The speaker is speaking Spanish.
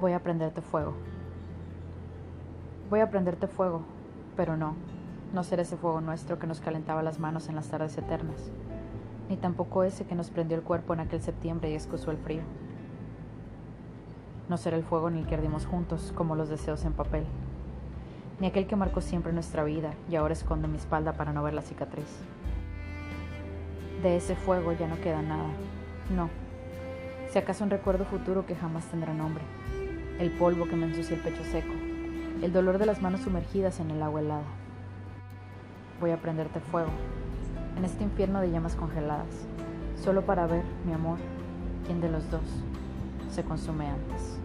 Voy a prenderte fuego. Voy a prenderte fuego, pero no, no será ese fuego nuestro que nos calentaba las manos en las tardes eternas, ni tampoco ese que nos prendió el cuerpo en aquel septiembre y excusó el frío. No será el fuego en el que ardimos juntos, como los deseos en papel, ni aquel que marcó siempre nuestra vida y ahora esconde mi espalda para no ver la cicatriz. De ese fuego ya no queda nada, no, si acaso un recuerdo futuro que jamás tendrá nombre el polvo que me ensucia el pecho seco, el dolor de las manos sumergidas en el agua helada. Voy a prenderte fuego, en este infierno de llamas congeladas, solo para ver, mi amor, quién de los dos se consume antes.